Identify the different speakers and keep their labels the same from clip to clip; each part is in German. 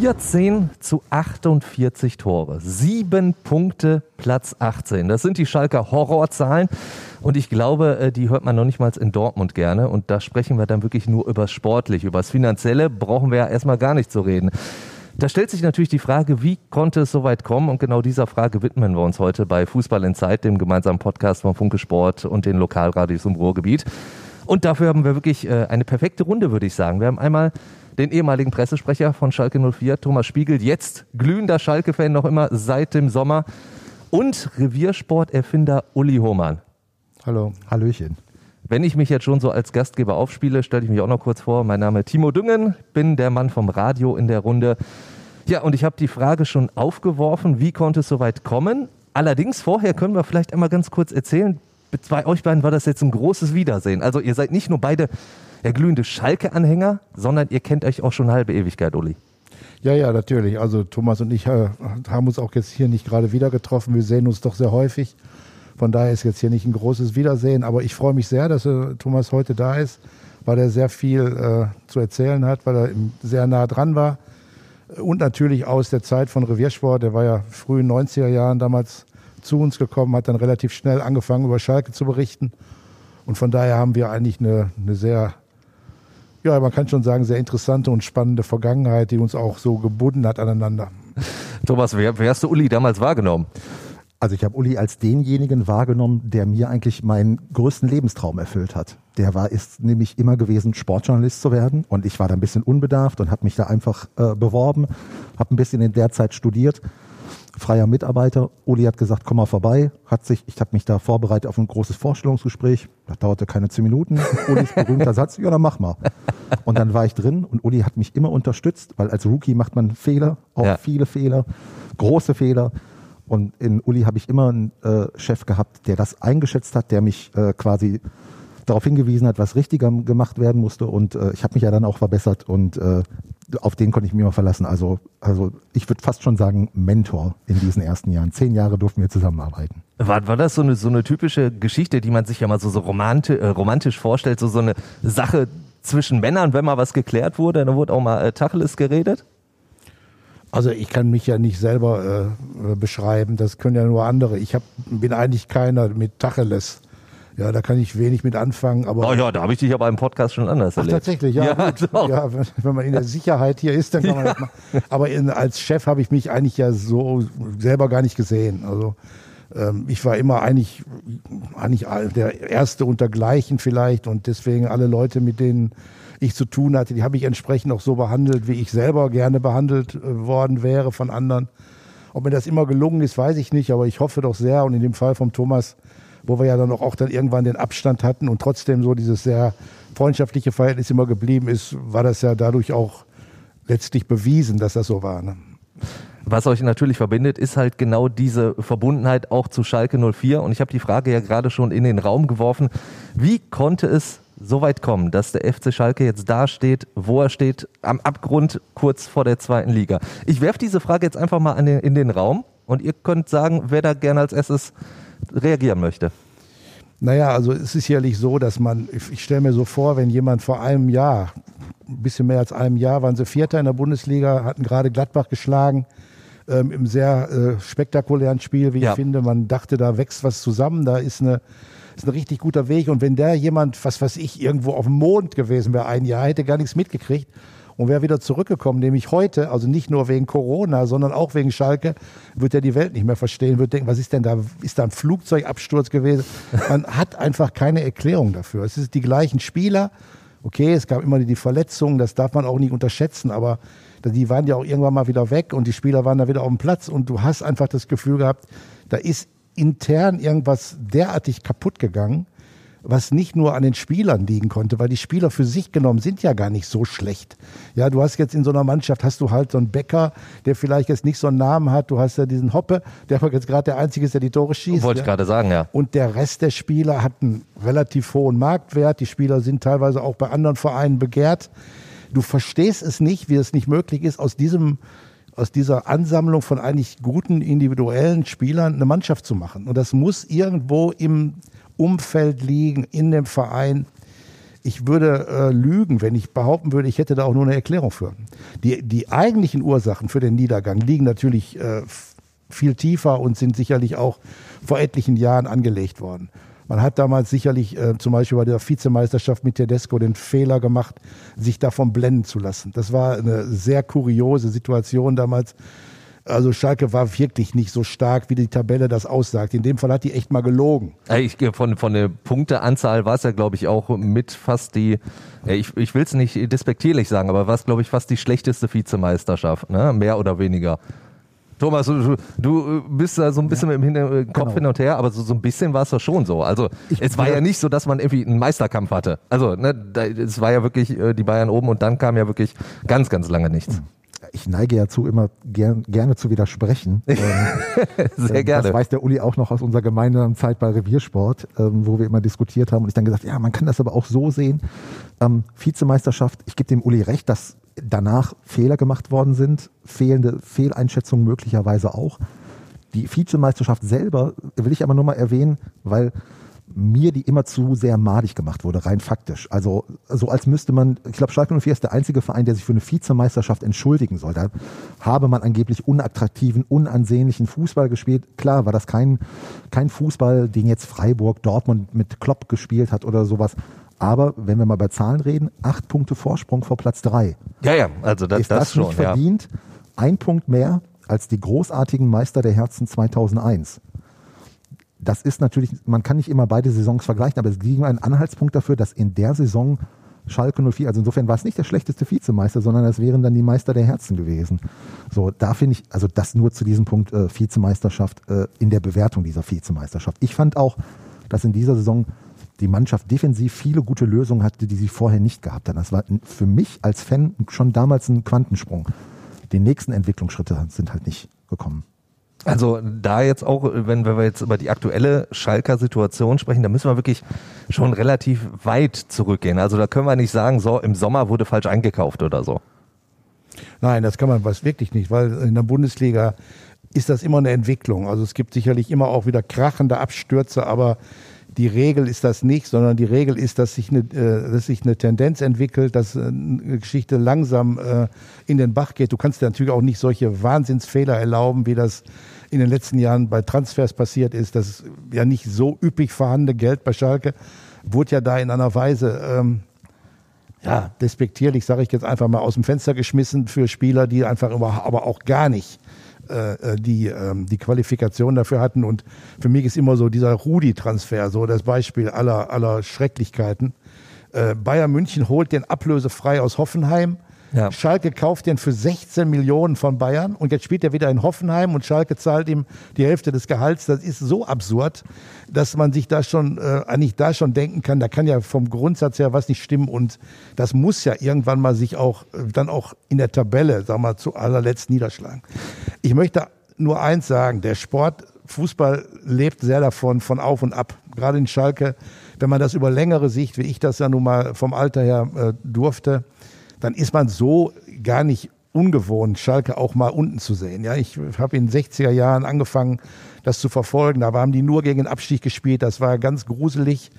Speaker 1: 14 zu 48 Tore. Sieben Punkte, Platz 18. Das sind die Schalker Horrorzahlen. Und ich glaube, äh, die hört man noch nicht mal in Dortmund gerne. Und da sprechen wir dann wirklich nur über Sportlich. Über das Finanzielle brauchen wir ja erstmal gar nicht zu reden. Da stellt sich natürlich die Frage, wie konnte es so weit kommen? Und genau dieser Frage widmen wir uns heute bei Fußball in Zeit, dem gemeinsamen Podcast von Funke Sport und den Lokalradios im Ruhrgebiet. Und dafür haben wir wirklich äh, eine perfekte Runde, würde ich sagen. Wir haben einmal den ehemaligen Pressesprecher von Schalke 04, Thomas Spiegel, jetzt glühender Schalke-Fan noch immer seit dem Sommer und Reviersport-Erfinder Uli Hohmann.
Speaker 2: Hallo. Hallöchen.
Speaker 1: Wenn ich mich jetzt schon so als Gastgeber aufspiele, stelle ich mich auch noch kurz vor. Mein Name ist Timo Düngen, bin der Mann vom Radio in der Runde. Ja, und ich habe die Frage schon aufgeworfen, wie konnte es so weit kommen? Allerdings vorher können wir vielleicht einmal ganz kurz erzählen, bei euch beiden war das jetzt ein großes Wiedersehen. Also ihr seid nicht nur beide ja, glühende Schalke-Anhänger, sondern ihr kennt euch auch schon halbe Ewigkeit, Uli.
Speaker 2: Ja, ja, natürlich. Also Thomas und ich äh, haben uns auch jetzt hier nicht gerade wieder getroffen. Wir sehen uns doch sehr häufig. Von daher ist jetzt hier nicht ein großes Wiedersehen. Aber ich freue mich sehr, dass äh, Thomas heute da ist, weil er sehr viel äh, zu erzählen hat, weil er sehr nah dran war. Und natürlich aus der Zeit von Reviersport. Der war ja früh in den 90er Jahren damals zu uns gekommen, hat dann relativ schnell angefangen, über Schalke zu berichten. Und von daher haben wir eigentlich eine, eine sehr ja, man kann schon sagen, sehr interessante und spannende Vergangenheit, die uns auch so gebunden hat aneinander.
Speaker 1: Thomas, wer, wer hast du Uli damals wahrgenommen?
Speaker 3: Also ich habe Uli als denjenigen wahrgenommen, der mir eigentlich meinen größten Lebenstraum erfüllt hat. Der war ist nämlich immer gewesen, Sportjournalist zu werden. Und ich war da ein bisschen unbedarft und habe mich da einfach äh, beworben, habe ein bisschen in der Zeit studiert freier Mitarbeiter. Uli hat gesagt, komm mal vorbei. Hat sich, ich habe mich da vorbereitet auf ein großes Vorstellungsgespräch. Das dauerte keine zehn Minuten. Ulis berühmter Satz, ja, dann mach mal. Und dann war ich drin und Uli hat mich immer unterstützt, weil als Rookie macht man Fehler, auch ja. viele Fehler, große Fehler. Und in Uli habe ich immer einen äh, Chef gehabt, der das eingeschätzt hat, der mich äh, quasi darauf hingewiesen hat, was richtiger gemacht werden musste. Und äh, ich habe mich ja dann auch verbessert und äh, auf den konnte ich mich mal verlassen. Also, also ich würde fast schon sagen, Mentor in diesen ersten Jahren. Zehn Jahre durften wir zusammenarbeiten.
Speaker 1: War, war das so eine, so eine typische Geschichte, die man sich ja mal so, so romantisch, äh, romantisch vorstellt, so, so eine Sache zwischen Männern, wenn mal was geklärt wurde, dann wurde auch mal äh, Tacheles geredet?
Speaker 2: Also ich kann mich ja nicht selber äh, beschreiben, das können ja nur andere. Ich hab, bin eigentlich keiner mit Tacheles. Ja, da kann ich wenig mit anfangen. Aber
Speaker 1: oh ja, da habe ich dich aber im Podcast schon anders
Speaker 2: Ach,
Speaker 1: erlebt.
Speaker 2: Tatsächlich, ja. Ja, ja, wenn man in der Sicherheit hier ist, dann kann man das machen. Aber in, als Chef habe ich mich eigentlich ja so selber gar nicht gesehen. Also ähm, ich war immer eigentlich, eigentlich der Erste untergleichen vielleicht und deswegen alle Leute, mit denen ich zu tun hatte, die habe ich entsprechend auch so behandelt, wie ich selber gerne behandelt äh, worden wäre von anderen. Ob mir das immer gelungen ist, weiß ich nicht, aber ich hoffe doch sehr und in dem Fall vom Thomas wo wir ja dann auch, dann irgendwann den Abstand hatten und trotzdem so dieses sehr freundschaftliche Verhältnis immer geblieben ist, war das ja dadurch auch letztlich bewiesen, dass das so war. Ne?
Speaker 1: Was euch natürlich verbindet, ist halt genau diese Verbundenheit auch zu Schalke 04. Und ich habe die Frage ja gerade schon in den Raum geworfen. Wie konnte es so weit kommen, dass der FC Schalke jetzt da steht, wo er steht, am Abgrund kurz vor der zweiten Liga? Ich werfe diese Frage jetzt einfach mal den, in den Raum und ihr könnt sagen, wer da gerne als erstes reagieren möchte.
Speaker 2: Naja, also es ist sicherlich so, dass man, ich stelle mir so vor, wenn jemand vor einem Jahr, ein bisschen mehr als einem Jahr, waren sie Vierter in der Bundesliga, hatten gerade Gladbach geschlagen, ähm, im sehr äh, spektakulären Spiel, wie ja. ich finde. Man dachte, da wächst was zusammen, da ist eine ist ein richtig guter Weg. Und wenn der jemand, was weiß ich, irgendwo auf dem Mond gewesen wäre, ein Jahr, hätte gar nichts mitgekriegt und wäre wieder zurückgekommen, nämlich heute, also nicht nur wegen Corona, sondern auch wegen Schalke, wird er die Welt nicht mehr verstehen, wird denken, was ist denn da, ist da ein Flugzeugabsturz gewesen? Man hat einfach keine Erklärung dafür. Es sind die gleichen Spieler. Okay, es gab immer die Verletzungen, das darf man auch nicht unterschätzen, aber die waren ja auch irgendwann mal wieder weg und die Spieler waren da wieder auf dem Platz und du hast einfach das Gefühl gehabt, da ist intern irgendwas derartig kaputt gegangen, was nicht nur an den Spielern liegen konnte, weil die Spieler für sich genommen sind ja gar nicht so schlecht. Ja, du hast jetzt in so einer Mannschaft hast du halt so einen Bäcker, der vielleicht jetzt nicht so einen Namen hat. Du hast ja diesen Hoppe, der jetzt gerade der einzige ist, der die Tore schießt.
Speaker 1: Wollte
Speaker 2: ja.
Speaker 1: ich gerade sagen, ja.
Speaker 2: Und der Rest der Spieler hat einen relativ hohen Marktwert. Die Spieler sind teilweise auch bei anderen Vereinen begehrt. du verstehst es nicht, wie es nicht möglich ist, aus diesem aus dieser Ansammlung von eigentlich guten individuellen Spielern eine Mannschaft zu machen. Und das muss irgendwo im Umfeld liegen, in dem Verein. Ich würde äh, lügen, wenn ich behaupten würde, ich hätte da auch nur eine Erklärung für. Die, die eigentlichen Ursachen für den Niedergang liegen natürlich äh, viel tiefer und sind sicherlich auch vor etlichen Jahren angelegt worden. Man hat damals sicherlich äh, zum Beispiel bei der Vizemeisterschaft mit Tedesco den Fehler gemacht, sich davon blenden zu lassen. Das war eine sehr kuriose Situation damals. Also Schalke war wirklich nicht so stark, wie die Tabelle das aussagt. In dem Fall hat die echt mal gelogen.
Speaker 1: Ich, von, von der Punkteanzahl war es ja, glaube ich, auch mit fast die, ich, ich will es nicht despektierlich sagen, aber war es, glaube ich, fast die schlechteste Vizemeisterschaft, ne? mehr oder weniger. Thomas, du, du bist da so ein bisschen ja, mit dem Kopf genau. hin und her, aber so, so ein bisschen war es doch schon so. Also ich, es war ja, nicht so, dass man irgendwie einen Meisterkampf hatte. Also ne, da, es war ja wirklich äh, die Bayern oben und dann kam ja wirklich ganz, ganz lange nichts.
Speaker 3: Ich neige ja zu, immer gern, gerne zu widersprechen.
Speaker 1: Ähm, Sehr ähm, gerne.
Speaker 3: Das weiß der Uli auch noch aus unserer gemeinsamen Zeit bei Reviersport, ähm, wo wir immer diskutiert haben. Und ich dann gesagt, ja, man kann das aber auch so sehen. Ähm, Vizemeisterschaft, ich gebe dem Uli recht, dass danach Fehler gemacht worden sind, fehlende Fehleinschätzungen möglicherweise auch. Die Vizemeisterschaft selber will ich aber nur mal erwähnen, weil mir die immer zu sehr madig gemacht wurde, rein faktisch. Also so als müsste man, ich glaube Schalke 04 ist der einzige Verein, der sich für eine Vizemeisterschaft entschuldigen soll. Da habe man angeblich unattraktiven, unansehnlichen Fußball gespielt. Klar war das kein, kein Fußball, den jetzt Freiburg, Dortmund mit Klopp gespielt hat oder sowas. Aber wenn wir mal bei Zahlen reden, acht Punkte Vorsprung vor Platz drei.
Speaker 1: Ja, ja, also das,
Speaker 3: ist das,
Speaker 1: das
Speaker 3: schon, nicht verdient. Ja. Ein Punkt mehr als die großartigen Meister der Herzen 2001. Das ist natürlich, man kann nicht immer beide Saisons vergleichen, aber es ging ein Anhaltspunkt dafür, dass in der Saison Schalke 04, also insofern war es nicht der schlechteste Vizemeister, sondern es wären dann die Meister der Herzen gewesen. So, da finde ich, also das nur zu diesem Punkt äh, Vizemeisterschaft äh, in der Bewertung dieser Vizemeisterschaft. Ich fand auch, dass in dieser Saison die Mannschaft defensiv viele gute Lösungen hatte, die sie vorher nicht gehabt hat. Das war für mich als Fan schon damals ein Quantensprung. Die nächsten Entwicklungsschritte sind halt nicht gekommen.
Speaker 1: Also da jetzt auch, wenn, wenn wir jetzt über die aktuelle Schalker Situation sprechen, da müssen wir wirklich schon relativ weit zurückgehen. Also da können wir nicht sagen, so im Sommer wurde falsch eingekauft oder so.
Speaker 2: Nein, das kann man was wirklich nicht, weil in der Bundesliga ist das immer eine Entwicklung. Also es gibt sicherlich immer auch wieder krachende Abstürze, aber die Regel ist das nicht, sondern die Regel ist, dass sich eine, äh, dass sich eine Tendenz entwickelt, dass äh, eine Geschichte langsam äh, in den Bach geht. Du kannst dir natürlich auch nicht solche Wahnsinnsfehler erlauben, wie das in den letzten Jahren bei Transfers passiert ist. Das ja nicht so üppig vorhandene Geld bei Schalke wurde ja da in einer Weise ähm, ja, despektierlich, sage ich jetzt einfach mal, aus dem Fenster geschmissen für Spieler, die einfach aber auch gar nicht äh, äh, die, ähm, die Qualifikation dafür hatten. Und für mich ist immer so dieser Rudi-Transfer so das Beispiel aller, aller Schrecklichkeiten. Äh, Bayern München holt den ablösefrei aus Hoffenheim. Ja. Schalke kauft den für 16 Millionen von Bayern und jetzt spielt er wieder in Hoffenheim und Schalke zahlt ihm die Hälfte des Gehalts. Das ist so absurd, dass man sich da schon äh, eigentlich da schon denken kann, da kann ja vom Grundsatz her was nicht stimmen und das muss ja irgendwann mal sich auch äh, dann auch in der Tabelle, sag mal, zu allerletzt niederschlagen. Ich möchte nur eins sagen, der Sport, Fußball lebt sehr davon, von auf und ab. Gerade in Schalke, wenn man das über längere Sicht, wie ich das ja nun mal vom Alter her äh, durfte, dann ist man so gar nicht ungewohnt, Schalke auch mal unten zu sehen. Ja, ich habe in den 60er Jahren angefangen, das zu verfolgen. Da haben die nur gegen den Abstieg gespielt. Das war ganz gruselig.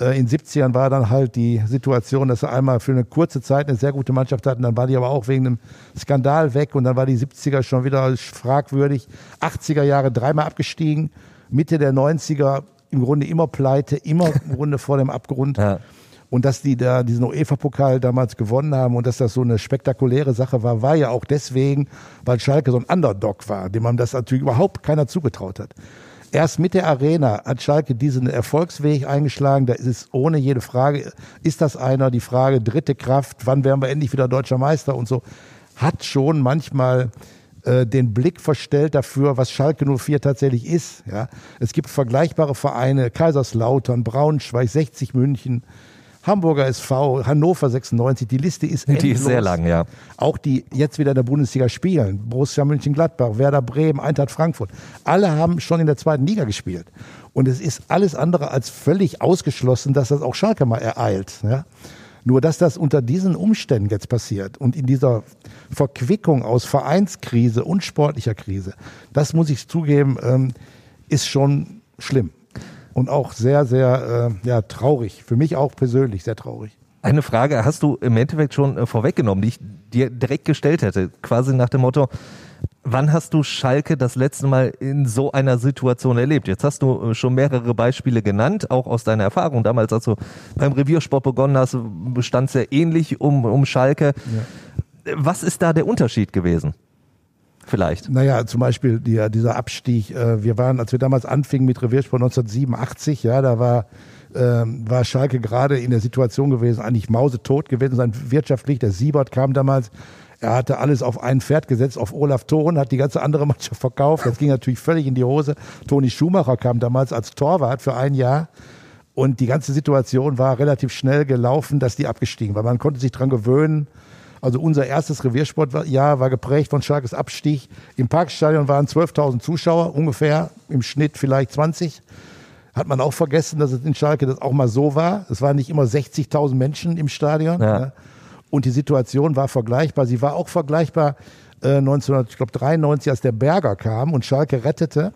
Speaker 2: Äh, in den 70ern war dann halt die Situation, dass sie einmal für eine kurze Zeit eine sehr gute Mannschaft hatten. Dann war die aber auch wegen einem Skandal weg und dann war die 70er schon wieder fragwürdig. 80er Jahre dreimal abgestiegen. Mitte der 90er im Grunde immer pleite, immer im Grunde vor dem Abgrund. Ja. Und dass die da diesen UEFA-Pokal damals gewonnen haben und dass das so eine spektakuläre Sache war, war ja auch deswegen, weil Schalke so ein Underdog war, dem man das natürlich überhaupt keiner zugetraut hat. Erst mit der Arena hat Schalke diesen Erfolgsweg eingeschlagen. Da ist es ohne jede Frage, ist das einer? Die Frage dritte Kraft, wann werden wir endlich wieder deutscher Meister und so, hat schon manchmal äh, den Blick verstellt dafür, was Schalke 04 tatsächlich ist. Ja, es gibt vergleichbare Vereine, Kaiserslautern, Braunschweig, 60 München, Hamburger SV, Hannover 96, die Liste ist endlos.
Speaker 1: Die ist sehr lang, ja.
Speaker 2: Auch die jetzt wieder in der Bundesliga spielen, Borussia Mönchengladbach, Werder Bremen, Eintracht Frankfurt, alle haben schon in der zweiten Liga gespielt. Und es ist alles andere als völlig ausgeschlossen, dass das auch Schalke mal ereilt. Ja? Nur dass das unter diesen Umständen jetzt passiert und in dieser Verquickung aus Vereinskrise und sportlicher Krise, das muss ich zugeben, ähm, ist schon schlimm und auch sehr, sehr äh, ja, traurig. Für mich auch persönlich sehr traurig.
Speaker 1: Eine Frage hast du im Endeffekt schon äh, vorweggenommen, die ich dir direkt gestellt hätte, quasi nach dem Motto, Wann hast du Schalke das letzte Mal in so einer Situation erlebt? Jetzt hast du äh, schon mehrere Beispiele genannt, auch aus deiner Erfahrung. Damals, als du beim Reviersport begonnen hast, bestand es ja ähnlich um, um Schalke. Ja. Was ist da der Unterschied gewesen? Vielleicht.
Speaker 2: Naja, zum Beispiel die, dieser Abstieg. Äh, wir waren, als wir damals anfingen mit Reviersport 1987, ja, da war ähm, war Schalke gerade in der Situation gewesen, eigentlich mausetot gewesen sein wirtschaftlich. Der Siebert kam damals er hatte alles auf ein Pferd gesetzt, auf Olaf Thon, hat die ganze andere Mannschaft verkauft. Das ging natürlich völlig in die Hose. Toni Schumacher kam damals als Torwart für ein Jahr. Und die ganze Situation war relativ schnell gelaufen, dass die abgestiegen war. Man konnte sich dran gewöhnen. Also unser erstes Reviersportjahr war geprägt von starkes Abstieg. Im Parkstadion waren 12.000 Zuschauer, ungefähr im Schnitt vielleicht 20. Hat man auch vergessen, dass es in Schalke das auch mal so war. Es waren nicht immer 60.000 Menschen im Stadion. Ja. Ne? Und die Situation war vergleichbar. Sie war auch vergleichbar äh, 1993, als der Berger kam und Schalke rettete.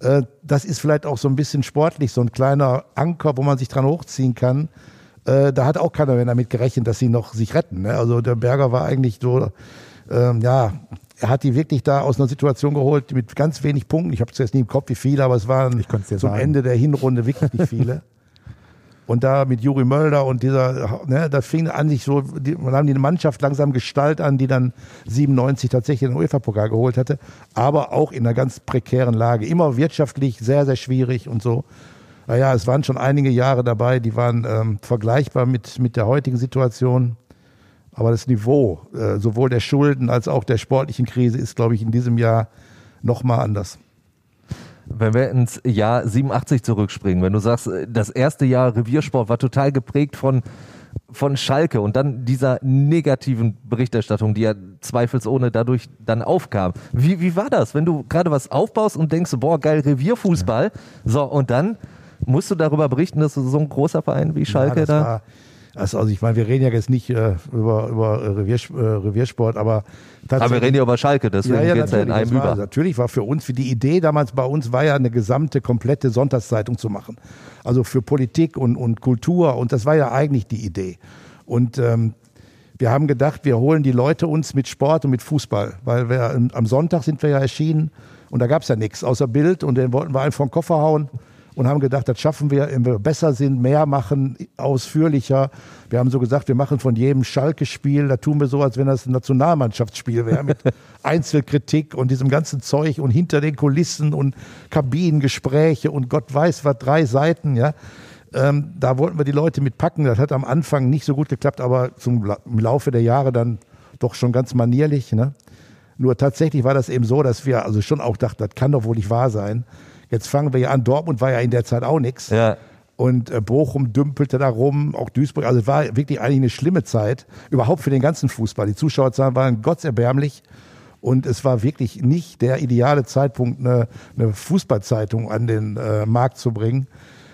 Speaker 2: Äh, das ist vielleicht auch so ein bisschen sportlich, so ein kleiner Anker, wo man sich dran hochziehen kann. Äh, da hat auch keiner mehr damit gerechnet, dass sie noch sich retten. Ne? Also der Berger war eigentlich so, ähm, ja, er hat die wirklich da aus einer Situation geholt mit ganz wenig Punkten. Ich habe es jetzt nie im Kopf, wie viele, aber es waren zum sagen. Ende der Hinrunde wirklich nicht viele. Und da mit Juri Mölder und dieser, ne, das fing an sich so, die, man haben die Mannschaft langsam Gestalt an, die dann 97 tatsächlich den UEFA-Pokal geholt hatte, aber auch in einer ganz prekären Lage. Immer wirtschaftlich sehr, sehr schwierig und so. Naja, es waren schon einige Jahre dabei, die waren ähm, vergleichbar mit, mit der heutigen Situation. Aber das Niveau äh, sowohl der Schulden als auch der sportlichen Krise ist, glaube ich, in diesem Jahr nochmal anders
Speaker 1: wenn wir ins Jahr 87 zurückspringen, wenn du sagst, das erste Jahr Reviersport war total geprägt von von Schalke und dann dieser negativen Berichterstattung, die ja zweifelsohne dadurch dann aufkam. Wie, wie war das, wenn du gerade was aufbaust und denkst, boah, geil, Revierfußball, so, und dann musst du darüber berichten, dass so ein großer Verein wie Schalke ja, da... War,
Speaker 2: also, also ich meine, wir reden ja jetzt nicht äh, über, über Reviers, äh, Reviersport, aber
Speaker 1: aber wir reden ja über Schalke, deswegen ja, ja, geht es ja in einem
Speaker 2: war,
Speaker 1: über.
Speaker 2: Natürlich war für uns, für die Idee damals bei uns war ja eine gesamte, komplette Sonntagszeitung zu machen. Also für Politik und, und Kultur und das war ja eigentlich die Idee. Und ähm, wir haben gedacht, wir holen die Leute uns mit Sport und mit Fußball, weil wir am Sonntag sind wir ja erschienen und da gab es ja nichts außer Bild und den wollten wir einfach vom Koffer hauen und haben gedacht, das schaffen wir, wenn wir besser sind, mehr machen, ausführlicher. Wir haben so gesagt, wir machen von jedem Schalke-Spiel, da tun wir so, als wenn das ein Nationalmannschaftsspiel wäre, mit Einzelkritik und diesem ganzen Zeug und hinter den Kulissen und Kabinengespräche und Gott weiß was, drei Seiten, ja. Ähm, da wollten wir die Leute mitpacken. Das hat am Anfang nicht so gut geklappt, aber zum, im Laufe der Jahre dann doch schon ganz manierlich. Ne? Nur tatsächlich war das eben so, dass wir also schon auch dachten, das kann doch wohl nicht wahr sein. Jetzt fangen wir ja an. Dortmund war ja in der Zeit auch nichts. Ja. Und äh, Bochum dümpelte da rum, auch Duisburg. Also es war wirklich eigentlich eine schlimme Zeit, überhaupt für den ganzen Fußball. Die Zuschauerzahlen waren gottserbärmlich. Und es war wirklich nicht der ideale Zeitpunkt, eine, eine Fußballzeitung an den äh, Markt zu bringen.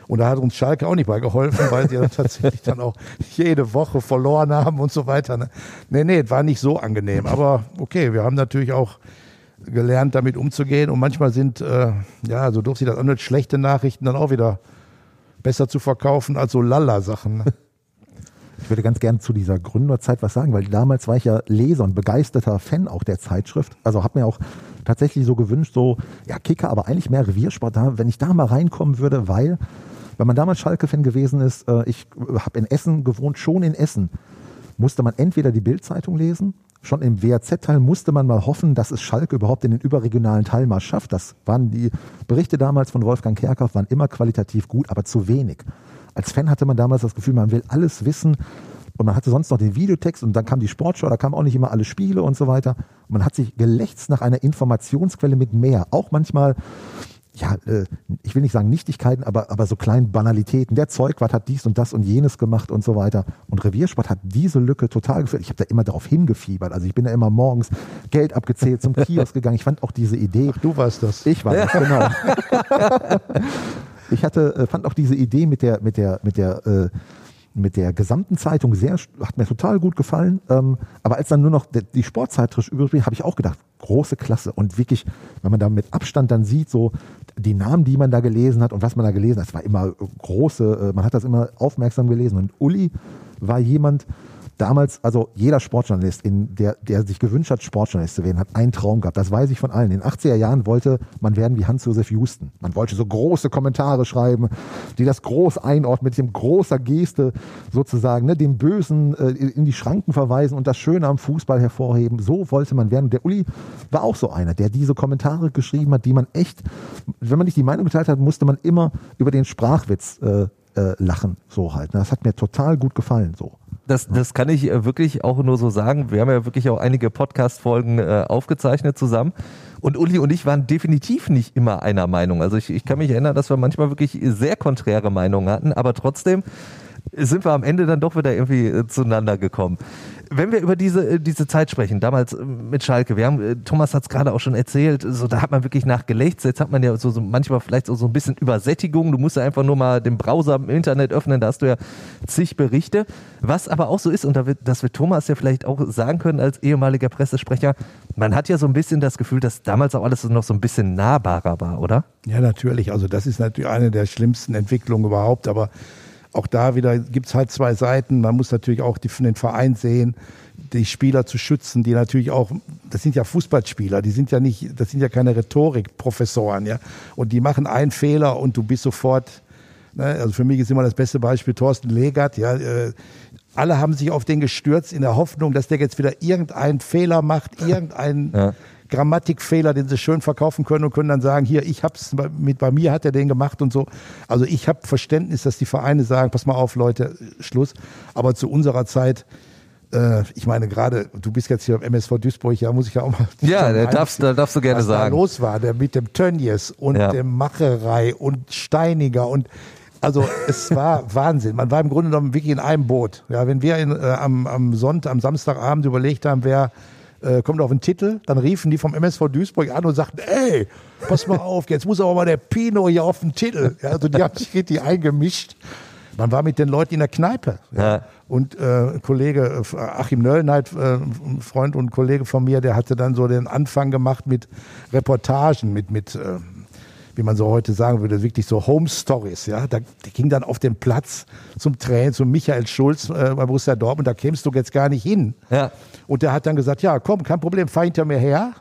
Speaker 2: Und da hat uns Schalke auch nicht bei geholfen, weil sie ja tatsächlich dann auch jede Woche verloren haben und so weiter. Ne? Nee, nee, es war nicht so angenehm. Aber okay, wir haben natürlich auch gelernt, damit umzugehen. Und manchmal sind, äh, ja, so durch sie das anhört, schlechte Nachrichten dann auch wieder besser zu verkaufen als so Lalla-Sachen. Ne?
Speaker 3: Ich würde ganz gerne zu dieser Gründerzeit was sagen, weil damals war ich ja Leser und begeisterter Fan auch der Zeitschrift. Also habe mir auch tatsächlich so gewünscht, so, ja, Kicker, aber eigentlich mehr Reviersport da, wenn ich da mal reinkommen würde, weil, wenn man damals Schalke-Fan gewesen ist, äh, ich habe in Essen gewohnt, schon in Essen, musste man entweder die Bildzeitung lesen Schon im WAZ-Teil musste man mal hoffen, dass es Schalke überhaupt in den überregionalen Teil mal schafft. Das waren die Berichte damals von Wolfgang Kerkhoff, waren immer qualitativ gut, aber zu wenig. Als Fan hatte man damals das Gefühl, man will alles wissen und man hatte sonst noch den Videotext und dann kam die Sportschau, da kamen auch nicht immer alle Spiele und so weiter. Und man hat sich gelächzt nach einer Informationsquelle mit mehr. Auch manchmal ja, äh, ich will nicht sagen Nichtigkeiten, aber, aber so kleinen Banalitäten. Der Zeugwart hat dies und das und jenes gemacht und so weiter. Und Reviersport hat diese Lücke total gefüllt. Ich habe da immer darauf hingefiebert. Also ich bin da immer morgens Geld abgezählt, zum Kiosk gegangen. Ich fand auch diese Idee.
Speaker 2: Ach, du warst das.
Speaker 3: Ich war das, genau. ich hatte, äh, fand auch diese Idee mit der, mit der, mit der, äh, mit der gesamten Zeitung sehr, hat mir total gut gefallen. Ähm, aber als dann nur noch die Sportzeitschrift übrig blieb, habe ich auch gedacht, große Klasse. Und wirklich, wenn man da mit Abstand dann sieht, so die Namen, die man da gelesen hat und was man da gelesen hat, es war immer große, äh, man hat das immer aufmerksam gelesen. Und Uli war jemand, damals, also jeder Sportjournalist, in der, der sich gewünscht hat, Sportjournalist zu werden, hat einen Traum gehabt. Das weiß ich von allen. In den 80er Jahren wollte man werden wie Hans-Josef Houston. Man wollte so große Kommentare schreiben, die das groß einordnen, mit dem großer Geste sozusagen, ne, dem Bösen äh, in die Schranken verweisen und das Schöne am Fußball hervorheben. So wollte man werden. Der Uli war auch so einer, der diese Kommentare geschrieben hat, die man echt, wenn man nicht die Meinung geteilt hat, musste man immer über den Sprachwitz äh, äh, lachen, so halt. Ne? Das hat mir total gut gefallen, so
Speaker 1: das, das kann ich äh, wirklich auch nur so sagen. Wir haben ja wirklich auch einige Podcast-Folgen äh, aufgezeichnet zusammen. Und Uli und ich waren definitiv nicht immer einer Meinung. Also ich, ich kann mich erinnern, dass wir manchmal wirklich sehr konträre Meinungen hatten, aber trotzdem sind wir am Ende dann doch wieder irgendwie äh, zueinander gekommen wenn wir über diese, äh, diese Zeit sprechen, damals äh, mit Schalke, wir haben, äh, Thomas hat es gerade auch schon erzählt, so da hat man wirklich nach gelächzt. Jetzt hat man ja so, so manchmal vielleicht so, so ein bisschen Übersättigung. Du musst ja einfach nur mal den Browser im Internet öffnen, da hast du ja zig Berichte. Was aber auch so ist, und da wird, das wird Thomas ja vielleicht auch sagen können als ehemaliger Pressesprecher, man hat ja so ein bisschen das Gefühl, dass damals auch alles noch so ein bisschen nahbarer war, oder?
Speaker 2: Ja, natürlich. Also das ist natürlich eine der schlimmsten Entwicklungen überhaupt, aber auch da wieder gibt es halt zwei Seiten. Man muss natürlich auch die, den Verein sehen, die Spieler zu schützen, die natürlich auch, das sind ja Fußballspieler, die sind ja nicht, das sind ja keine Rhetorikprofessoren, ja. Und die machen einen Fehler und du bist sofort, ne, also für mich ist immer das beste Beispiel Thorsten Legert, ja. Äh, alle haben sich auf den gestürzt in der Hoffnung, dass der jetzt wieder irgendeinen Fehler macht, irgendeinen ja. Grammatikfehler, den sie schön verkaufen können und können dann sagen, hier, ich hab's mit bei mir hat er den gemacht und so. Also ich habe Verständnis, dass die Vereine sagen, pass mal auf, Leute, Schluss. Aber zu unserer Zeit äh, ich meine gerade, du bist jetzt hier am MSV Duisburg, ja, muss ich ja auch mal.
Speaker 1: Ja, da darfst, da darfst du gerne
Speaker 2: was
Speaker 1: sagen.
Speaker 2: Was da los war, der mit dem Tönnies und ja. dem Macherei und Steiniger und also es war Wahnsinn. Man war im Grunde genommen wirklich in einem Boot. Ja, wenn wir in, äh, am, am Sonntag, am Samstagabend überlegt haben, wer äh, kommt auf den Titel, dann riefen die vom MSV Duisburg an und sagten, ey, pass mal auf, jetzt muss aber mal der Pino hier auf den Titel. Ja, also die haben sich richtig eingemischt. Man war mit den Leuten in der Kneipe. Ja. ja. Und äh, Kollege äh, Achim Nöllnheit, äh, Freund und Kollege von mir, der hatte dann so den Anfang gemacht mit Reportagen, mit, mit äh, wie man so heute sagen würde, wirklich so Home Stories. Ja, da, die ging dann auf den Platz zum Training, zum Michael Schulz äh, bei Borussia Dortmund. Da kämst du jetzt gar nicht hin. Ja. Und der hat dann gesagt, ja, komm, kein Problem, fahr hinter mir her.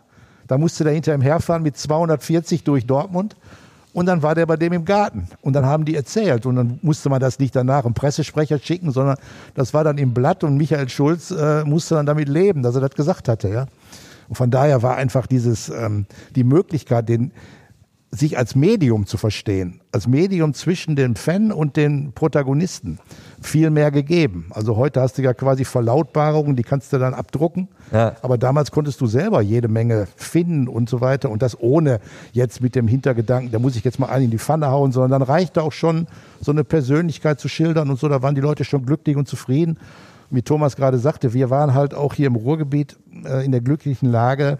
Speaker 2: Da musste der hinter ihm herfahren mit 240 durch Dortmund. Und dann war der bei dem im Garten. Und dann haben die erzählt. Und dann musste man das nicht danach im Pressesprecher schicken, sondern das war dann im Blatt. Und Michael Schulz äh, musste dann damit leben, dass er das gesagt hatte. Ja? Und von daher war einfach dieses, ähm, die Möglichkeit, den, sich als Medium zu verstehen, als Medium zwischen dem Fan und den Protagonisten, viel mehr gegeben. Also heute hast du ja quasi Verlautbarungen, die kannst du dann abdrucken. Ja. Aber damals konntest du selber jede Menge finden und so weiter. Und das ohne jetzt mit dem Hintergedanken, da muss ich jetzt mal einen in die Pfanne hauen, sondern dann reichte auch schon so eine Persönlichkeit zu schildern und so. Da waren die Leute schon glücklich und zufrieden. Wie Thomas gerade sagte, wir waren halt auch hier im Ruhrgebiet äh, in der glücklichen Lage,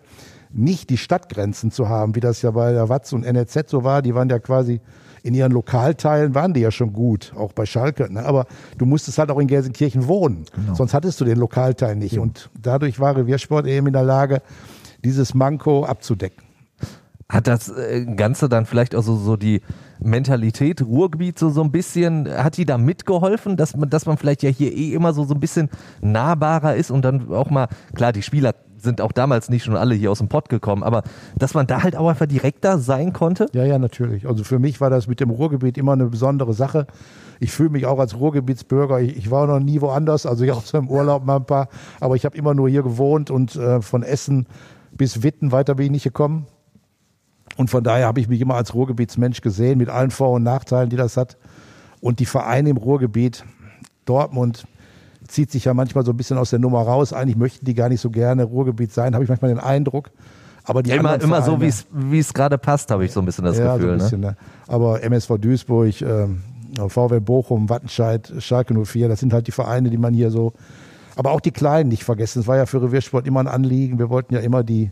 Speaker 2: nicht die Stadtgrenzen zu haben, wie das ja bei der Watz und NRZ so war. Die waren ja quasi in ihren Lokalteilen waren die ja schon gut, auch bei Schalke. Ne? Aber du musstest halt auch in Gelsenkirchen wohnen. Genau. Sonst hattest du den Lokalteil nicht. Ja. Und dadurch war Reviersport eben in der Lage, dieses Manko abzudecken.
Speaker 1: Hat das äh, Ganze dann vielleicht auch so, so die Mentalität, Ruhrgebiet so, so ein bisschen, hat die da mitgeholfen, dass man, dass man vielleicht ja hier eh immer so, so ein bisschen nahbarer ist und dann auch mal, klar, die Spieler sind auch damals nicht schon alle hier aus dem Pott gekommen, aber dass man da halt auch einfach direkter sein konnte?
Speaker 2: Ja, ja, natürlich. Also für mich war das mit dem Ruhrgebiet immer eine besondere Sache. Ich fühle mich auch als Ruhrgebietsbürger. Ich, ich war noch nie woanders, also auch so im Urlaub mal ein paar, aber ich habe immer nur hier gewohnt und äh, von Essen bis Witten weiter bin ich nicht gekommen. Und von daher habe ich mich immer als Ruhrgebietsmensch gesehen, mit allen Vor- und Nachteilen, die das hat. Und die Vereine im Ruhrgebiet, Dortmund, zieht sich ja manchmal so ein bisschen aus der Nummer raus. Eigentlich möchten die gar nicht so gerne Ruhrgebiet sein, habe ich manchmal den Eindruck. Aber die
Speaker 1: immer, immer so, wie es gerade passt, habe ich so ein bisschen das ja, Gefühl. So ein ne? bisschen, ne? Ne?
Speaker 2: Aber MSV Duisburg, äh, VW Bochum, Wattenscheid, Schalke 04, das sind halt die Vereine, die man hier so. Aber auch die Kleinen nicht vergessen. Es war ja für Reviersport immer ein Anliegen. Wir wollten ja immer die,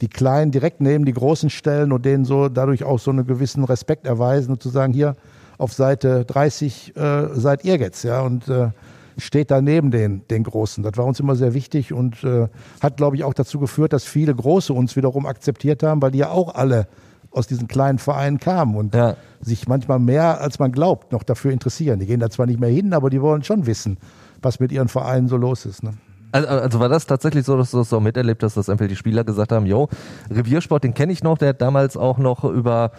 Speaker 2: die Kleinen direkt neben die Großen stellen und denen so dadurch auch so einen gewissen Respekt erweisen und zu sagen, hier, auf Seite 30 äh, seid ihr jetzt, ja, und äh, steht da neben den, den Großen. Das war uns immer sehr wichtig und äh, hat, glaube ich, auch dazu geführt, dass viele Große uns wiederum akzeptiert haben, weil die ja auch alle aus diesen kleinen Vereinen kamen und
Speaker 1: Ja.
Speaker 2: sich manchmal mehr, als man glaubt, noch dafür interessieren. Die gehen da zwar nicht mehr hin, aber die wollen schon wissen, was mit ihren Vereinen so los ist. Ne?
Speaker 1: Also, also war das tatsächlich so, dass du das so miterlebt hast, dass einfach die Spieler gesagt haben, yo, Reviersport, den kenne ich noch, der hat damals auch noch über,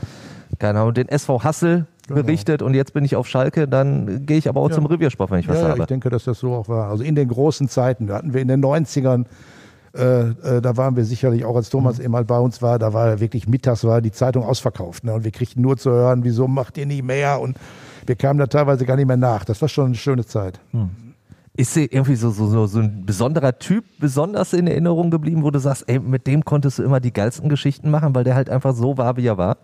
Speaker 1: keine Ahnung, den SV Hassel berichtet und jetzt bin ich auf Schalke, dann gehe ich aber auch
Speaker 2: Ja.
Speaker 1: zum Reviersport, wenn ich was
Speaker 2: ja, ja,
Speaker 1: habe.
Speaker 2: ich denke, dass das so auch war. Also in den großen Zeiten, da hatten wir in den 90ern, äh, äh, da waren wir sicherlich auch, als Thomas eben halt bei uns war, da war wirklich mittags war die Zeitung ausverkauft. Ne? Und wir kriegten nur zu hören, wieso macht ihr nie mehr? Und wir kamen da teilweise gar nicht mehr nach. Das war schon eine schöne Zeit.
Speaker 1: Ist dir irgendwie so, so, so, so ein besonderer Typ besonders in Erinnerung geblieben, wo du sagst, ey, mit dem konntest du immer die geilsten Geschichten machen, weil der halt einfach so war, wie er war?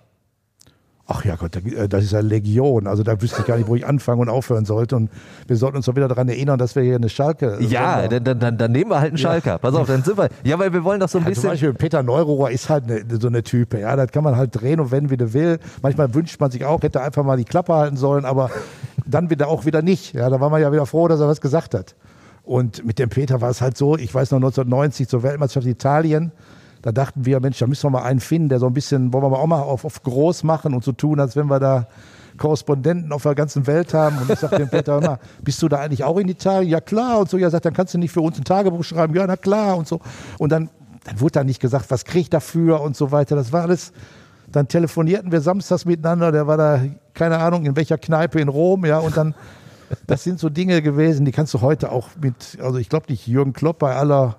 Speaker 2: Ach ja Gott, da- das ist ja Legion. Also da wüsste ich gar nicht, wo ich anfangen und aufhören sollte. Und wir sollten uns doch wieder daran erinnern, dass wir hier eine Schalke.
Speaker 1: Ja, dann, dann, dann, nehmen wir halt einen Schalker. Pass auf, dann sind wir. Ja, weil wir wollen doch so ein
Speaker 2: Ja, zum
Speaker 1: bisschen.
Speaker 2: Beispiel Peter Neururer ist halt eine, so eine Type. Ja, das kann man halt drehen und wenden, wie du will. Manchmal wünscht man sich auch, hätte einfach mal die Klappe halten sollen, aber dann wieder auch wieder nicht. Ja, da war man ja wieder froh, dass er was gesagt hat. Und mit dem Peter war es halt so, ich weiß noch 1990 zur Weltmeisterschaft Italien, da dachten wir, Mensch, da müssen wir mal einen finden, der so ein bisschen, wollen wir mal auch mal auf, auf groß machen und so tun, als wenn wir da Korrespondenten auf der ganzen Welt haben. Und ich sagte dem Peter immer, bist du da eigentlich auch in Italien? Ja klar. Und so, ja, sagt, dann kannst du nicht für uns ein Tagebuch schreiben. Ja, na klar. Und so. Und dann, dann wurde da nicht gesagt, was krieg ich dafür und so weiter. Das war alles. Dann telefonierten wir samstags miteinander. Der war da, keine Ahnung, in welcher Kneipe in Rom, ja. Und dann, das sind so Dinge gewesen, die kannst du heute auch mit, also ich glaube nicht Jürgen Klopp bei aller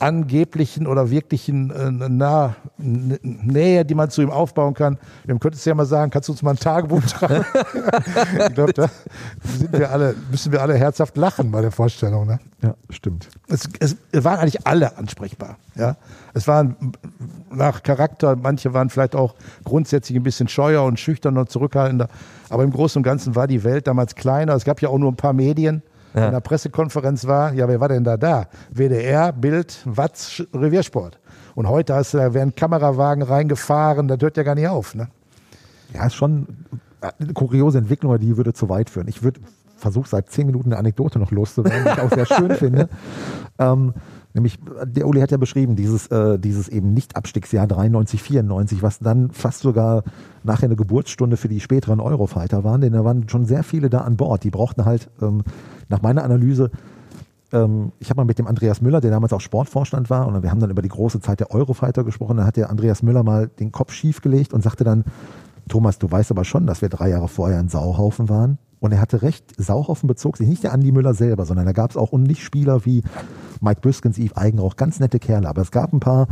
Speaker 2: angeblichen oder wirklichen äh, nah, Nähe, die man zu ihm aufbauen kann. Dem könntest du ja mal sagen, kannst du uns mal ein Tagebuch schreiben? ich glaube, da sind wir alle, müssen wir alle herzhaft lachen bei der Vorstellung. Ne?
Speaker 3: Ja, stimmt.
Speaker 2: Es, es waren eigentlich alle ansprechbar. Ja? Es waren nach Charakter, manche waren vielleicht auch grundsätzlich ein bisschen scheuer und schüchterner und zurückhaltender. Aber im Großen und Ganzen war die Welt damals kleiner. Es gab ja auch nur ein paar Medien.
Speaker 1: Ja.
Speaker 2: In der Pressekonferenz war, ja, wer war denn da da? WDR, Bild, Watz, Reviersport. Und heute hast du, da werden Kamerawagen reingefahren, das hört ja gar nicht auf. Ne?
Speaker 3: Ja, ist schon eine kuriose Entwicklung, aber die würde zu weit führen. Ich würde versuche seit zehn Minuten eine Anekdote noch loszuwerden, die ich auch sehr schön finde. Ähm, nämlich, der Uli hat ja beschrieben, dieses, äh, dieses eben Nicht-Abstiegsjahr 93, 94, was dann fast sogar nachher eine Geburtsstunde für die späteren Eurofighter waren, denn da waren schon sehr viele da an Bord. Die brauchten halt, ähm, nach meiner Analyse, ähm, ich habe mal mit dem Andreas Müller, der damals auch Sportvorstand war, und wir haben dann über die große Zeit der Eurofighter gesprochen. Da hat der Andreas Müller mal den Kopf schief gelegt und sagte dann, Thomas, du weißt aber schon, dass wir drei Jahre vorher ein Sauhaufen waren. Und er hatte recht, Sauhaufen bezog sich nicht der Andi Müller selber, sondern da gab es auch Nicht-Spieler wie Mike Büskens, Yves Eigenrauch, ganz nette Kerle. Aber es gab ein paar,